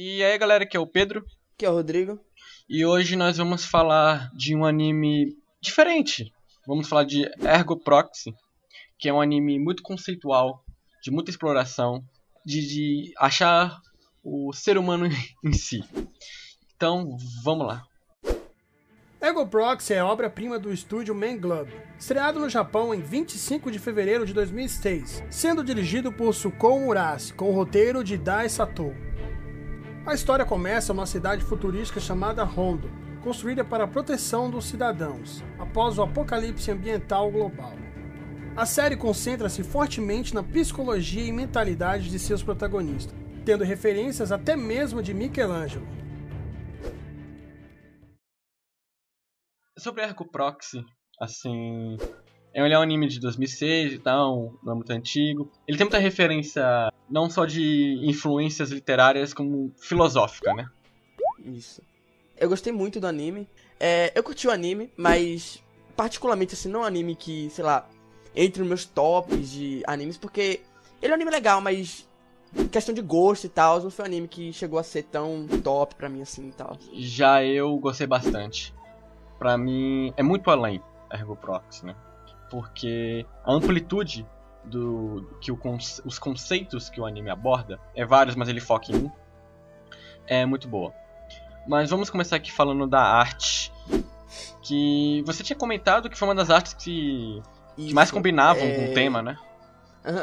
E aí galera, aqui é o Pedro. Que é o Rodrigo. E hoje nós vamos falar de um anime diferente. Vamos falar de Ergo Proxy, que é um anime muito conceitual, de muita exploração, de, de achar o ser humano em si. Então, vamos lá. Ego Proxy é obra-prima do estúdio Man Club, estreado no Japão em 25 de fevereiro de 2006, sendo dirigido por Sukou Murase, com o roteiro de Dai Sato. A história começa numa cidade futurística chamada Hondo, construída para a proteção dos cidadãos, após o apocalipse ambiental global. A série concentra-se fortemente na psicologia e mentalidade de seus protagonistas, tendo referências até mesmo de Michelangelo. Sobre Ergo Proxy, assim, ele é um anime de 2006 e tal, não é muito antigo. Ele tem muita referência, não só de influências literárias, como filosófica, né? Isso. Eu gostei muito do anime. É, eu curti o anime, mas particularmente assim, não é um anime que, sei lá, entre nos meus tops de animes, porque ele é um anime legal, mas questão de gosto e tal, não foi um anime que chegou a ser tão top pra mim assim e tal. Já eu gostei bastante. Pra mim, é muito além Ergo Proxy, né? Porque a amplitude do que os conceitos que o anime aborda é vários, mas ele foca em um. É muito boa. Mas vamos começar aqui falando da arte. Que você tinha comentado que foi uma das artes que, que mais combinavam é... com o tema, né?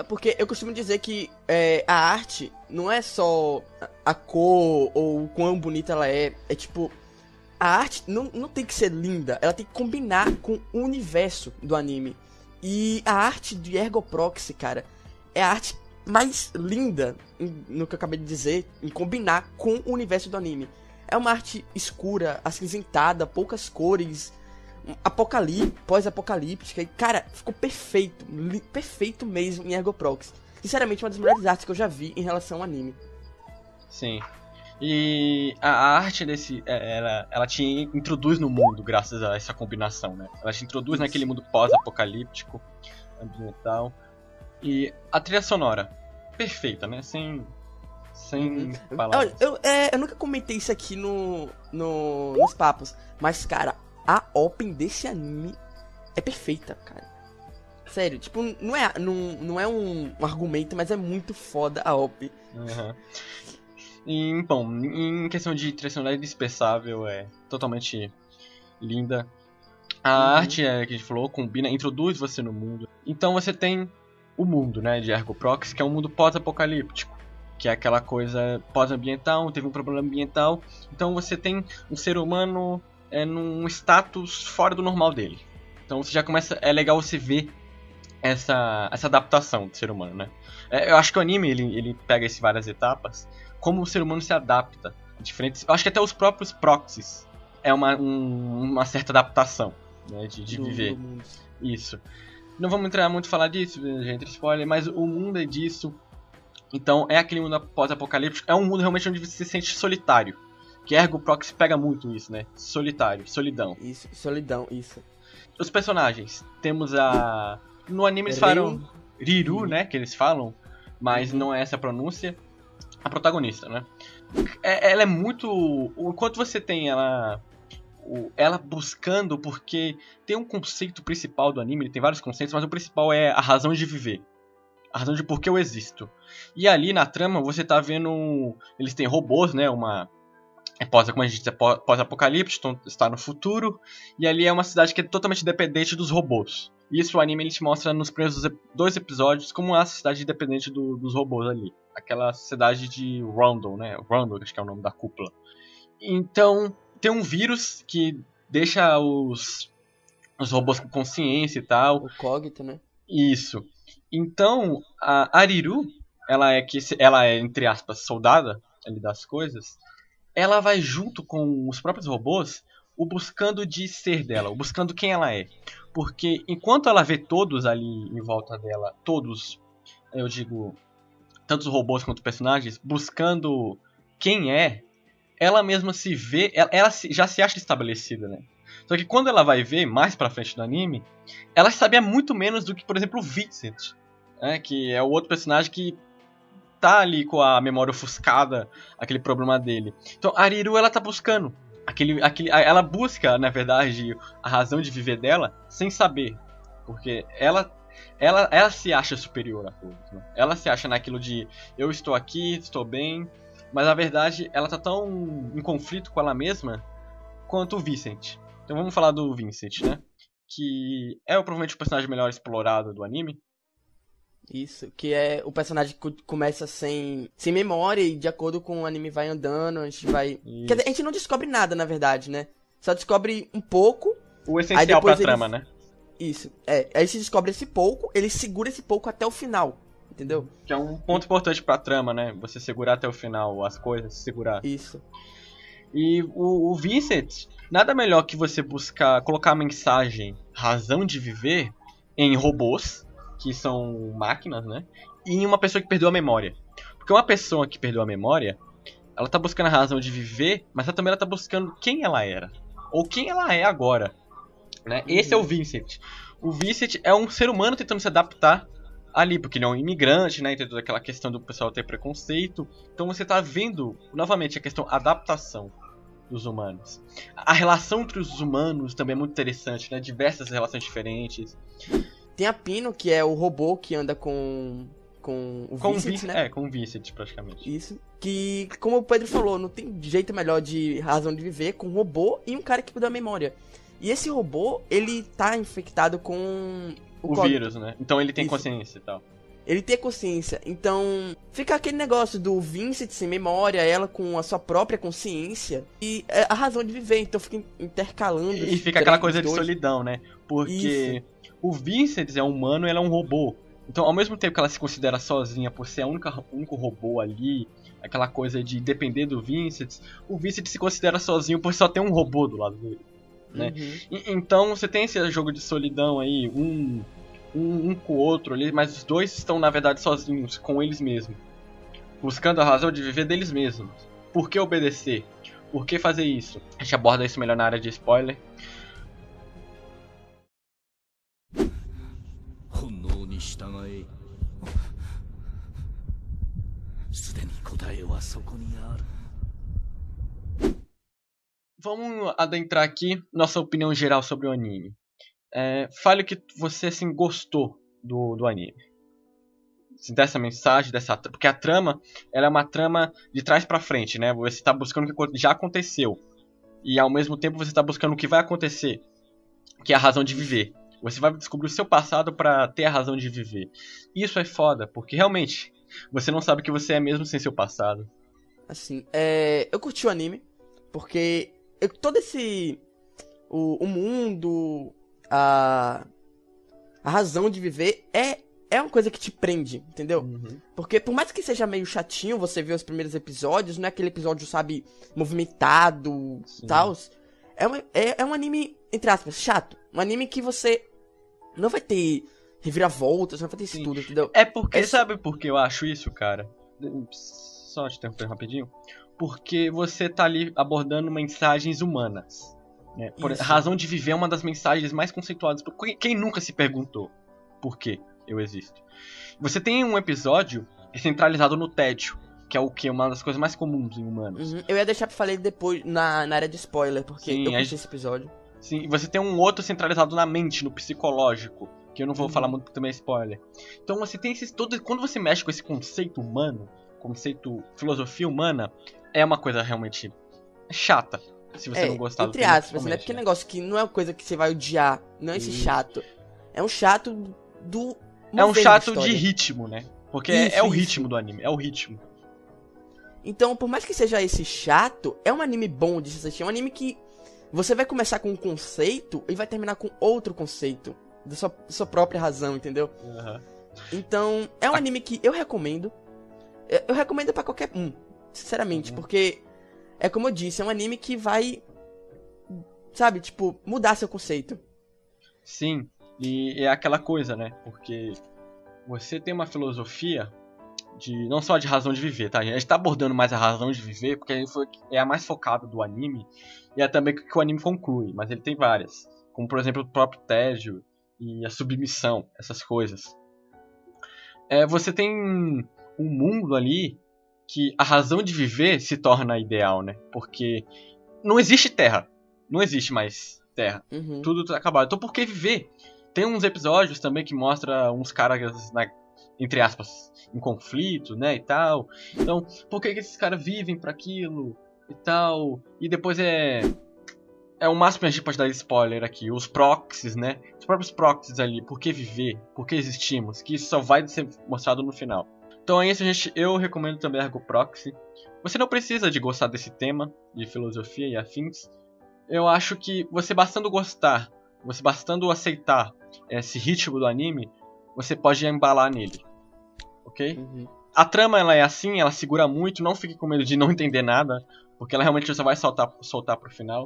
Porque eu costumo dizer que é, a arte não é só a cor ou o quão bonita ela é. É tipo, a arte não, não tem que ser linda, ela tem que combinar com o universo do anime. E a arte de Ergo Proxy, cara, é a arte mais linda, no que eu acabei de dizer, em combinar com o universo do anime. É uma arte escura, acinzentada, poucas cores, pós-apocalíptica. E, cara, ficou perfeito, perfeito mesmo em Ergo Proxy. Sinceramente, uma das melhores artes que eu já vi em relação ao anime. Sim. E a arte desse. É, ela, ela te introduz no mundo graças a essa combinação, né? Ela te introduz naquele mundo pós-apocalíptico, ambiental. E a trilha sonora, perfeita, né? Sem. Sem uhum. palavras. Eu, eu, é, eu nunca comentei isso aqui no, no, nos papos, mas, cara, a open desse anime é perfeita, cara. Sério, tipo, não é, não, não é um, um argumento, mas é muito foda a op. Uhum. E, bom, em questão de trilha é indispensável, é totalmente linda. A uhum. arte é, que a gente falou, combina, introduz você no mundo. Então você tem o mundo, né, de Ergo que é um mundo pós-apocalíptico. Que é aquela coisa pós-ambiental, teve um problema ambiental. Então você tem um ser humano é, num status fora do normal dele. Então você já começa. É legal você ver essa, essa adaptação do ser humano, né? É, eu acho que o anime ele, ele pega essas várias etapas como o ser humano se adapta a diferentes. Eu acho que até os próprios proxies é uma, um, uma certa adaptação né, de, de viver. Isso. Não vamos entrar muito falar disso, gente, spoiler, mas o mundo é disso. Então é aquele mundo pós-apocalíptico. É um mundo realmente onde você se sente solitário. Que Ergo Proxy pega muito isso, né? Solitário, solidão. Isso, solidão, isso. Os personagens. Temos a. No anime eles falam Riru, né? Que eles falam, mas uhum. não é essa a pronúncia a protagonista, né? É, ela é muito. O quanto você tem ela. ela buscando, porque tem um conceito principal do anime, tem vários conceitos, mas o principal é a razão de viver. A razão de por que eu existo. E ali na trama você tá vendo. Eles têm robôs, né? Uma. É pós, como a gente diz, é pós-apocalipse, então está no futuro. E ali é uma cidade que é totalmente dependente dos robôs. Isso o anime ele te mostra nos primeiros dois episódios como é a cidade independente do, dos robôs ali. Aquela cidade de Rondon, né? Rondon, acho que é o nome da cúpula. Então, tem um vírus que deixa os, os robôs com consciência e tal. O Cogito, né? Isso. Então, a Ariru, ela é que ela é entre aspas soldada ali das coisas. Ela vai junto com os próprios robôs o buscando de ser dela, o buscando quem ela é. Porque enquanto ela vê todos ali em volta dela, todos, eu digo, tanto os robôs quanto os personagens, buscando quem é, ela mesma se vê, ela, ela já se acha estabelecida, né? Só que quando ela vai ver mais pra frente do anime, ela sabia muito menos do que, por exemplo, o Vincent, né? Que é o outro personagem que tá ali com a memória ofuscada, aquele problema dele. Então Ariru ela tá buscando aquele, aquele, ela busca, na verdade, a razão de viver dela sem saber, porque ela ela, ela se acha superior a todos, né? Ela se acha naquilo de eu estou aqui, estou bem, mas na verdade ela tá tão em conflito com ela mesma quanto o Vincent. Então vamos falar do Vincent, né? Que é provavelmente o personagem melhor explorado do anime. Isso, que é o personagem que começa sem, sem memória e de acordo com o anime vai andando, a gente vai. Isso. Quer dizer, a gente não descobre nada, na verdade, né? Só descobre um pouco. O essencial pra trama, né? Isso. É, aí se descobre esse pouco, ele segura esse pouco até o final. Entendeu? Que é um ponto importante pra trama, né? Você segurar até o final as coisas, segurar. Isso. E o, o Vincent, nada melhor que você buscar colocar a mensagem razão de viver em robôs, que são máquinas, né? E em uma pessoa que perdeu a memória. Porque uma pessoa que perdeu a memória, ela tá buscando a razão de viver, mas ela também ela tá buscando quem ela era. Ou quem ela é agora. Né? Esse é o Vincent. O Vincent é um ser humano tentando se adaptar ali, porque ele é um imigrante, né? Tem toda aquela questão do pessoal ter preconceito. Então você tá vendo, novamente, a questão adaptação dos humanos. A relação entre os humanos também é muito interessante, né? Diversas relações diferentes. Tem a Pino, que é o robô que anda com com o com Vincent, né? É, com o Vincent, praticamente. Isso. Que, como o Pedro falou, não tem jeito melhor de razão de viver com um robô e um cara que perdeu a memória. E esse robô, ele tá infectado com o, o vírus, né? Então ele tem Isso. consciência e tal. Ele tem consciência. Então, fica aquele negócio do Vincent sem memória, ela com a sua própria consciência e é a razão de viver. Então fica intercalando. E fica aquela coisa de solidão, né? Porque Isso. O Vincent é humano ela é um robô. Então, ao mesmo tempo que ela se considera sozinha por ser a única único robô ali, aquela coisa de depender do Vincent, o Vincent se considera sozinho por só ter um robô do lado dele né? Uhum. E, então você tem esse jogo de solidão aí, um, um, um com o outro ali, mas os dois estão na verdade sozinhos, com eles mesmos. Buscando a razão de viver deles mesmos. Por que obedecer? Por que fazer isso? A gente aborda isso melhor na área de spoiler. Vamos adentrar aqui nossa opinião geral sobre o anime. É, fale o que você assim, gostou do, do anime. Dessa mensagem, dessa porque a trama ela é uma trama de trás para frente, né? Você está buscando o que já aconteceu e ao mesmo tempo você está buscando o que vai acontecer, que é a razão de viver. Você vai descobrir o seu passado para ter a razão de viver. Isso é foda, porque realmente você não sabe o que você é mesmo sem seu passado. Assim, é... eu curti o anime, porque eu, todo esse. O, o mundo, a. A razão de viver é é uma coisa que te prende, entendeu? Uhum. Porque por mais que seja meio chatinho você ver os primeiros episódios, não é aquele episódio, sabe, movimentado e tal. É, uma, é, é um anime, entre aspas, chato. Um anime que você não vai ter reviravoltas, não vai ter isso tudo, entendeu? É porque, é... sabe por que eu acho isso, cara? Só te interromper rapidinho porque você tá ali abordando mensagens humanas. Né? Por razão de viver é uma das mensagens mais conceituadas. Quem nunca se perguntou por que eu existo? Você tem um episódio centralizado no tédio, que é o que? Uma das coisas mais comuns em humanos. Uhum. Eu ia deixar pra falar depois na, na área de spoiler, porque Sim, eu curti esse episódio. Sim, você tem um outro centralizado na mente, no psicológico, que eu não vou uhum. falar muito porque também é spoiler. Então você tem esses todos. Quando você mexe com esse conceito humano, conceito filosofia humana, é uma coisa realmente chata. Se você é, não gostar entre do aspas, né? Porque é um negócio que não é uma coisa que você vai odiar. Não é esse Isso. chato. É um chato do. É um chato de ritmo, né? Porque é, isso, é, é, o ritmo do anime, é o ritmo. Então, por mais que seja esse chato, é um anime bom de se assistir. É um anime que você vai começar com um conceito e vai terminar com outro conceito. Da sua, sua própria razão, entendeu? Uhum. Então, é um anime que eu recomendo. Eu, recomendo para qualquer um. Sinceramente, uhum. porque é como eu disse, é um anime que vai sabe, tipo, mudar seu conceito. Sim, e é aquela coisa, né? Porque você tem uma filosofia de não só de razão de viver, tá? A gente tá abordando mais a razão de viver porque é a mais focada do anime e é também que o anime conclui, mas ele tem várias, como por exemplo o próprio tédio e a submissão, essas coisas. É, você tem um mundo ali que a razão de viver se torna ideal, né? Porque não existe terra. Não existe mais terra. Uhum. Tudo tá acabado. Então por que viver? Tem uns episódios também que mostra uns caras, na, entre aspas, em conflito, né, e tal. Então, por que, que esses caras vivem para aquilo e tal? E depois é é o máximo que a gente pode dar spoiler aqui. Os proxies, né? Os próprios proxies ali. Por que viver? Por que existimos? Que isso só vai ser mostrado no final. Então é isso, gente. Eu recomendo também Argo Proxy. Você não precisa de gostar desse tema, de filosofia e afins. Eu acho que você bastando gostar, você bastando aceitar esse ritmo do anime, você pode embalar nele. Ok? Uhum. A trama ela é assim, ela segura muito, não fique com medo de não entender nada, porque ela realmente só vai soltar, soltar pro final.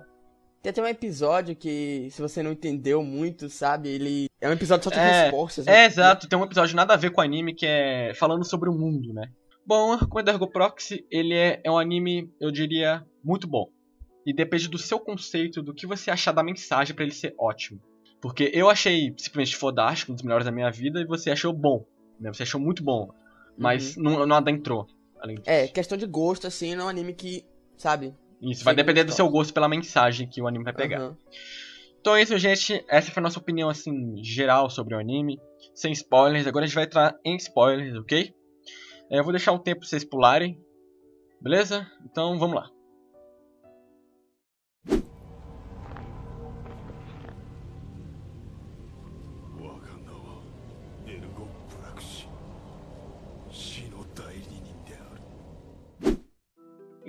Tem até um episódio que, se você não entendeu muito, sabe, ele. É um episódio só de É, respostas. É, né? exato, tem um episódio nada a ver com o anime que é falando sobre o mundo, né? Bom, como é Ergo Proxy, ele é, é um anime, eu diria, muito bom. E depende do seu conceito, do que você achar da mensagem pra ele ser ótimo. Porque eu achei simplesmente fodástico, um dos melhores da minha vida, e você achou bom. Né? Você achou muito bom. Mas não, não adentrou. Além disso. É, questão de gosto, assim, não é um anime que, sabe? Isso, vai depender do seu gosto pela mensagem que o anime vai pegar. Aham. Então é isso, gente. Essa foi a nossa opinião, assim, geral sobre o anime. Sem spoilers. Agora a gente vai entrar em spoilers, ok? É, eu vou deixar um tempo pra vocês pularem. Beleza? Então vamos lá.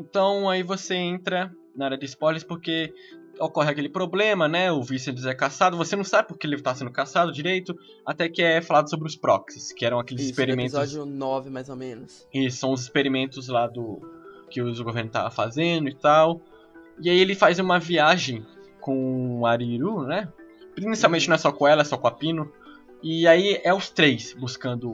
Então aí você entra na área de spoilers porque ocorre aquele problema, né? O Vincent é caçado. Você não sabe porque ele está sendo caçado direito. Até que é falado sobre os proxies, que eram aqueles Isso, experimentos. episódio 9, mais ou menos. E são os experimentos lá do que o governo tava fazendo e tal. E aí ele faz uma viagem com o Ariru, né? Inicialmente não é só com ela, é só com a Pino. E aí é os três buscando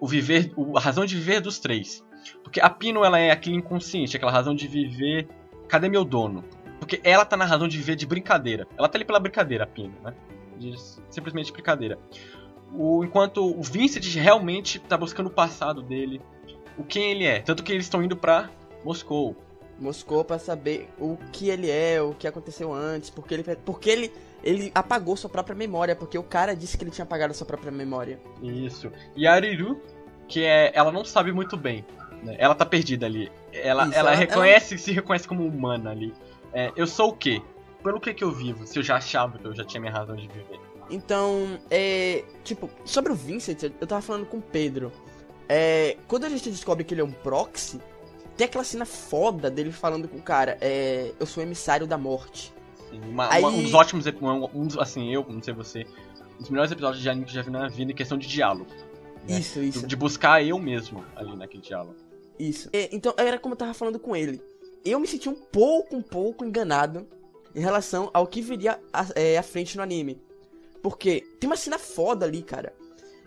o viver, a razão de viver dos três. Porque a Pino ela é aquele inconsciente, aquela razão de viver. Cadê meu dono? Porque ela tá na razão de viver de brincadeira. Ela tá ali pela brincadeira, a Pino, né? De simplesmente brincadeira. O, enquanto o Vincent realmente tá buscando o passado dele, o quem ele é. Tanto que eles estão indo pra Moscou. Moscou pra saber o que ele é, o que aconteceu antes, porque ele, porque ele, ele apagou sua própria memória, porque o cara disse que ele tinha apagado sua própria memória. Isso. E a Ariru, que é. Ela não sabe muito bem. Né? Ela tá perdida ali. Ela, ela, ela- reconhece, se reconhece como humana ali. É, eu sou o quê? Pelo que que eu vivo? Se eu já achava que eu já tinha minha razão de viver. Então, é. Tipo, sobre o Vincent, eu tava falando com o Pedro. É. Quando a gente descobre que ele é um proxy, tem aquela cena foda dele falando com o cara, é. Eu sou emissário da morte. Assim, uma- Aí- uma- um dos ótimos. ep- Um, assim, eu, não sei você. Um dos melhores episódios de anime que eu já vi na vida em questão de diálogo. né? Isso, isso. De buscar eu mesmo ali naquele diálogo. Isso. É, então, era como eu tava falando com ele. Eu me senti um pouco, um pouco enganado em relação ao que viria à, é, à frente no anime. Porque tem uma cena foda ali, cara.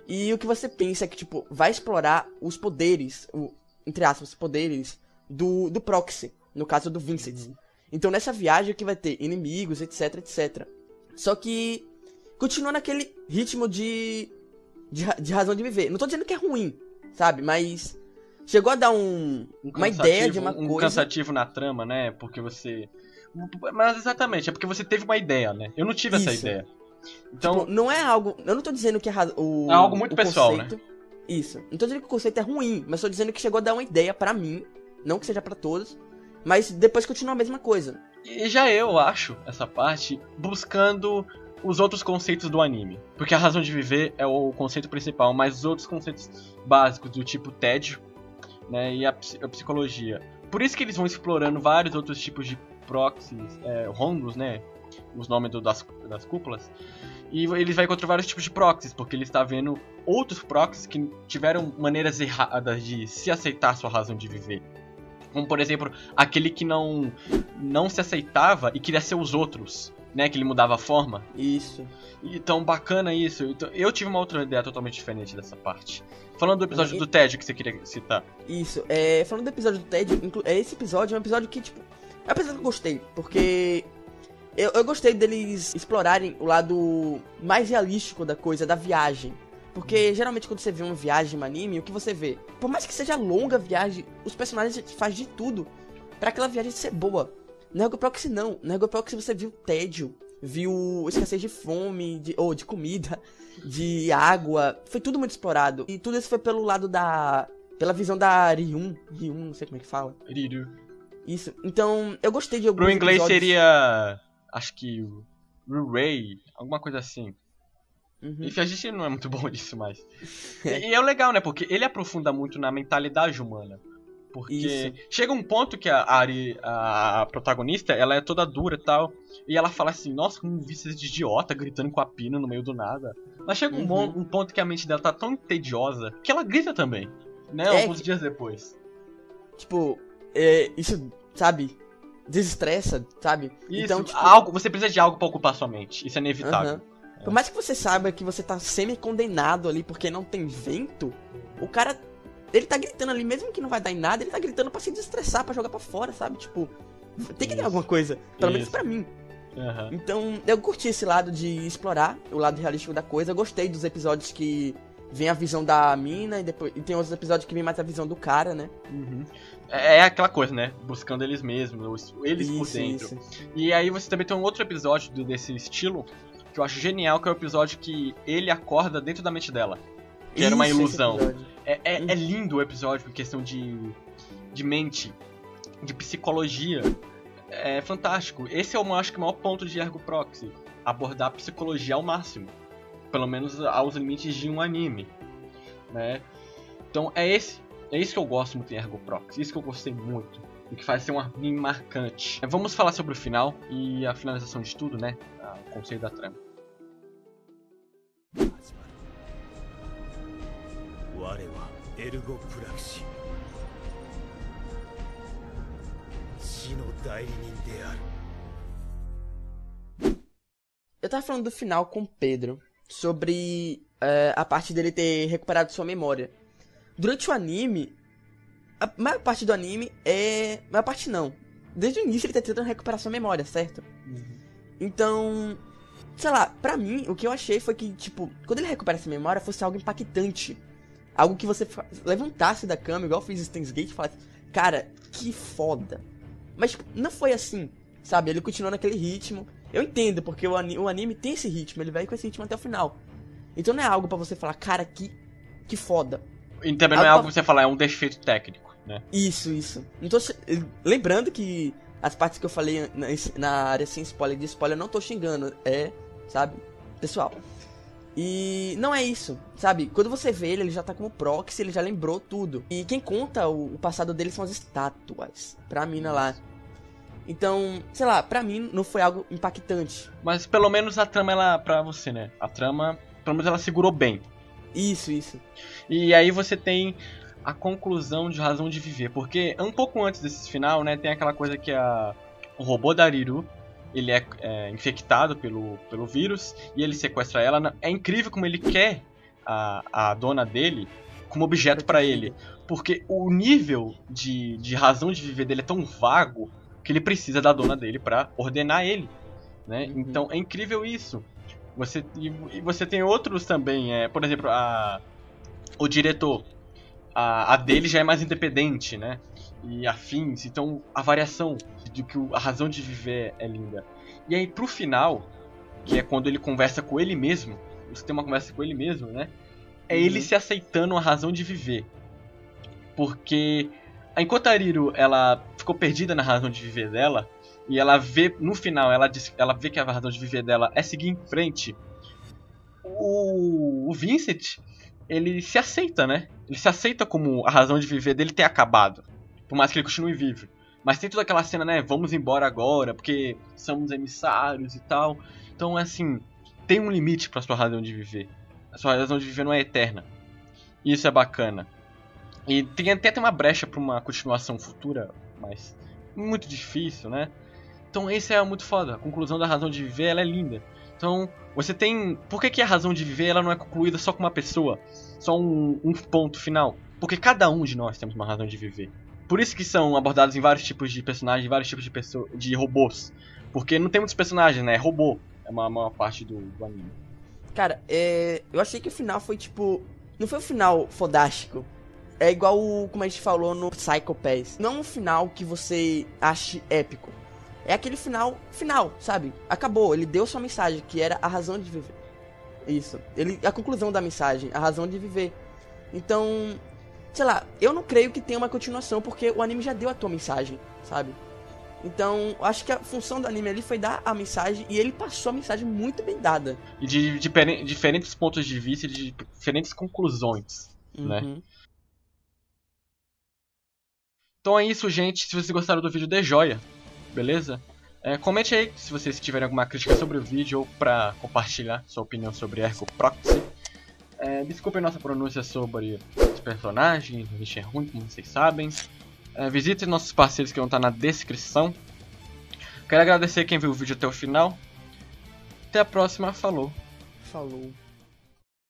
E o que você pensa é que, tipo, vai explorar os poderes, o, entre aspas, poderes do, do Proxy, no caso do Vincent. Então nessa viagem que vai ter inimigos, etc, etc. Só que continua naquele ritmo de, de, de razão de viver. Não tô dizendo que é ruim, sabe? Mas chegou a dar um, Um uma ideia de uma um coisa. cansativo na trama, né? Porque você. Mas exatamente, é porque você teve uma ideia, né? Eu não tive essa Isso. ideia. Então, Tipo, não é algo. Eu não tô dizendo que é o. É algo muito pessoal, né? conceito- Isso. Não tô dizendo que o conceito é ruim, mas tô dizendo que chegou a dar uma ideia pra mim. Não que seja pra todos. Mas depois continua a mesma coisa. e já eu acho essa parte buscando os outros conceitos do anime. Porque a razão de viver é o conceito principal, mas os outros conceitos básicos, do tipo tédio, né? E a, a psicologia. Por isso que eles vão explorando vários outros tipos de proxies, é, rondos, né? Os nomes do- das, das cúpulas. E eles vai encontrar vários tipos de proxies, porque ele está vendo outros proxies que tiveram maneiras erradas de se aceitar sua razão de viver. Como, por exemplo, aquele que não não se aceitava e queria ser os outros, né? Que ele mudava a forma. Isso. Então, bacana isso. Então, eu tive uma outra ideia totalmente diferente dessa parte. Falando do episódio E- do Ted que você queria citar. Isso. É, falando do episódio do Ted, é, esse episódio é um episódio que, tipo. É um episódio que eu gostei, porque. Eu, eu gostei deles explorarem o lado mais realístico da coisa, da viagem. Porque geralmente quando você vê uma viagem em um anime, o que você vê? Por mais que seja longa a viagem, os personagens fazem de tudo para aquela viagem ser boa. No Ergo Proxy não. No Ergo Proxy você viu tédio, viu escassez de fome, de, ou de comida, de água. Foi tudo muito explorado. E tudo isso foi pelo lado da. pela visão da Ryun. Ryun, não sei como é que fala. Riru. Isso. Então, eu gostei de alguns Pro inglês episódios. seria. Acho que. Ray, alguma coisa assim. Uhum. Enfim, a gente não é muito bom nisso, mas. e, e é o legal, né? Porque ele aprofunda muito na mentalidade humana. Porque Isso. chega um ponto que a Ari, a protagonista, ela é toda dura e tal. E ela fala assim, nossa, como esses de idiota gritando com a pina no meio do nada. Mas chega um, Uhum. mon- um ponto que a mente dela tá tão tediosa que ela grita também. Né? É Alguns que- dias depois. Tipo, é, isso, sabe? Desestressa, sabe? Isso, então, tipo, algo, você precisa de algo pra ocupar sua mente. Isso é inevitável. Aham. Por mais que você saiba que você tá semi-condenado ali porque não tem vento, o cara. Ele tá gritando ali, mesmo que não vai dar em nada, ele tá gritando pra se desestressar, pra jogar pra fora, sabe? Tipo, tem que ter Isso. alguma coisa. Pelo menos Isso. pra mim. Aham. Então, eu curti esse lado de explorar o lado realístico da coisa. Eu gostei dos episódios que vem a visão da mina e depois e tem outros episódios que vem mais a visão do cara, né? Uhum. É é aquela coisa, né? Buscando eles mesmos, os- eles por Isso, dentro. isso. E aí você também tem um outro episódio desse estilo que eu acho genial, que é o episódio que ele acorda dentro da mente dela. Que era uma Isso, ilusão. Episódio. É, é, Uhum. é lindo o episódio em questão de, de mente, de psicologia. É fantástico. Esse é o, acho que o maior ponto de Ergo Proxy. Abordar a psicologia ao máximo. Pelo menos aos limites de um anime. Né? Então é esse. É isso que eu gosto muito em Ergo Proxy. Isso que eu gostei muito. E que faz ser um anime marcante. Vamos falar sobre o final e a finalização de tudo, né? O conceito da trama. 我はエルゴプラクシ死の代理人である Eu tava falando do final com o Pedro sobre é, a parte dele ter recuperado sua memória. Durante o anime, a maior parte do anime é. Maior parte não. Desde o início ele tá tentando recuperar sua memória, certo? Então. Sei lá, pra mim, o que eu achei foi que, tipo, quando ele recupera essa memória, fosse algo impactante. Algo que você levantasse da cama, igual eu fiz em Steins Gate, e falasse, cara, que foda. Mas, não foi assim, sabe? Ele continuou naquele ritmo. Eu entendo, porque o, ani- o anime tem esse ritmo, ele vai com esse ritmo até o final. Então não é algo pra você falar, cara, que, que foda. E também não é algo que você falar, é um defeito técnico, né? Isso, isso. Che- lembrando que as partes que eu falei na, na área sem spoiler de spoiler, eu não tô xingando, é, sabe, pessoal. E não é isso, sabe? Quando você vê ele, ele já tá como proxy, ele já lembrou tudo. E quem conta o, o passado dele são as estátuas, pra mina lá. Então, sei lá, pra mim não foi algo impactante. Mas pelo menos a trama, ela, pra você, né? A trama, pelo menos ela segurou bem. Isso, isso. E aí você tem a conclusão de razão de viver. Porque um pouco antes desse final, né, tem aquela coisa que a, o robô da Riru, ele é, é, infectado pelo, pelo vírus e ele sequestra ela. É incrível como ele quer a, a dona dele como objeto pra ele. Porque o nível de, de razão de viver dele é tão vago que ele precisa da dona dele pra ordenar ele. Né? Uhum. Então é incrível isso. Você, e, e você tem outros também, é, por exemplo, a, o diretor. A, a dele já é mais independente, né? E afins, então a variação de que a razão de viver é linda. E aí pro final, que é quando ele conversa com ele mesmo, você tem uma conversa com ele mesmo, né? É Uhum. ele se aceitando a razão de viver. Porque enquanto a Ariru, ela ficou perdida na razão de viver dela, e ela vê, no final, ela, diz, ela vê que a razão de viver dela é seguir em frente, o, o Vincent, ele se aceita, né? Ele se aceita como a razão de viver dele ter acabado. Por mais que ele continue vivo. Mas tem toda aquela cena, né? Vamos embora agora, porque somos emissários e tal. Então, assim, tem um limite pra sua razão de viver. A sua razão de viver não é eterna. E isso é bacana. E tem até tem uma brecha pra uma continuação futura, mas muito difícil, né? Então esse é muito foda. A conclusão da razão de viver, ela é linda. Então, você tem... Por que, que a razão de viver ela não é concluída só com uma pessoa? Só um, um ponto final? Porque cada um de nós temos uma razão de viver. Por isso que são abordados em vários tipos de personagens, vários tipos de, pessoa, de robôs. Porque não tem muitos personagens, né? É robô. É uma maior parte do, do anime. Cara, é, eu achei que o final foi tipo. Não foi um final fodástico. É igual o, como a gente falou no Psycho Pass. Não é um final que você ache épico. É aquele final, final, sabe? Acabou, ele deu sua mensagem, que era a razão de viver. Isso. Ele, a conclusão da mensagem, a razão de viver. Então, sei lá, eu não creio que tenha uma continuação, porque o anime já deu a tua mensagem, sabe? Então, acho que a função do anime ali foi dar a mensagem e ele passou a mensagem muito bem dada. E de, de peri- diferentes pontos de vista e de diferentes conclusões. Né? Uhum. Então é isso, gente. Se vocês gostaram do vídeo, dê joia, beleza? É, comente aí se vocês tiverem alguma crítica sobre o vídeo ou pra compartilhar sua opinião sobre Ergo Proxy. É, desculpem nossa pronúncia sobre os personagens, gente é ruim, como vocês sabem. É, nossos parceiros que vão estar na descrição. Quero agradecer quem viu o vídeo até o final. Até a próxima, falou! Falou.